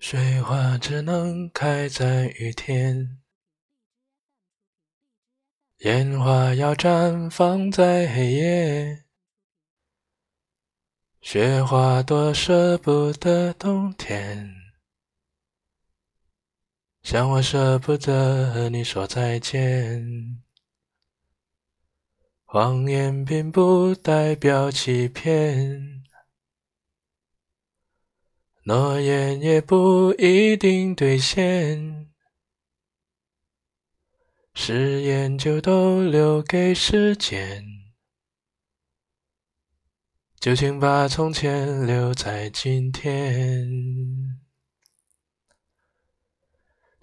水花只能开在雨天，烟花要绽放在黑夜。雪花多舍不得冬天，像我舍不得和你说再见。谎言并不代表欺骗。诺言也不一定兑现，誓言就都留给时间。就请把从前留在今天。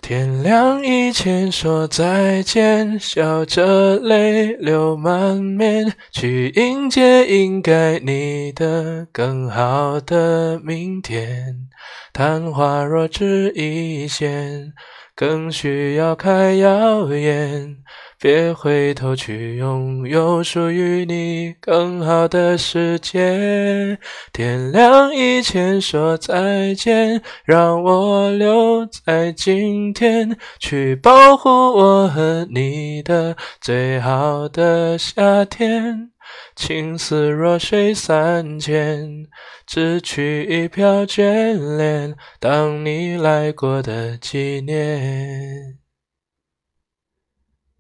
天亮以前说再见，笑着泪流满面，去迎接应该你的更好的明天。昙花若只一现，更需要开耀眼。别回头去拥有属于你更好的世界。天亮以前说再见，让我留在今天，去保护我和你的最好的夏天。情丝若水三千，只取一瓢眷恋，当你来过的纪念。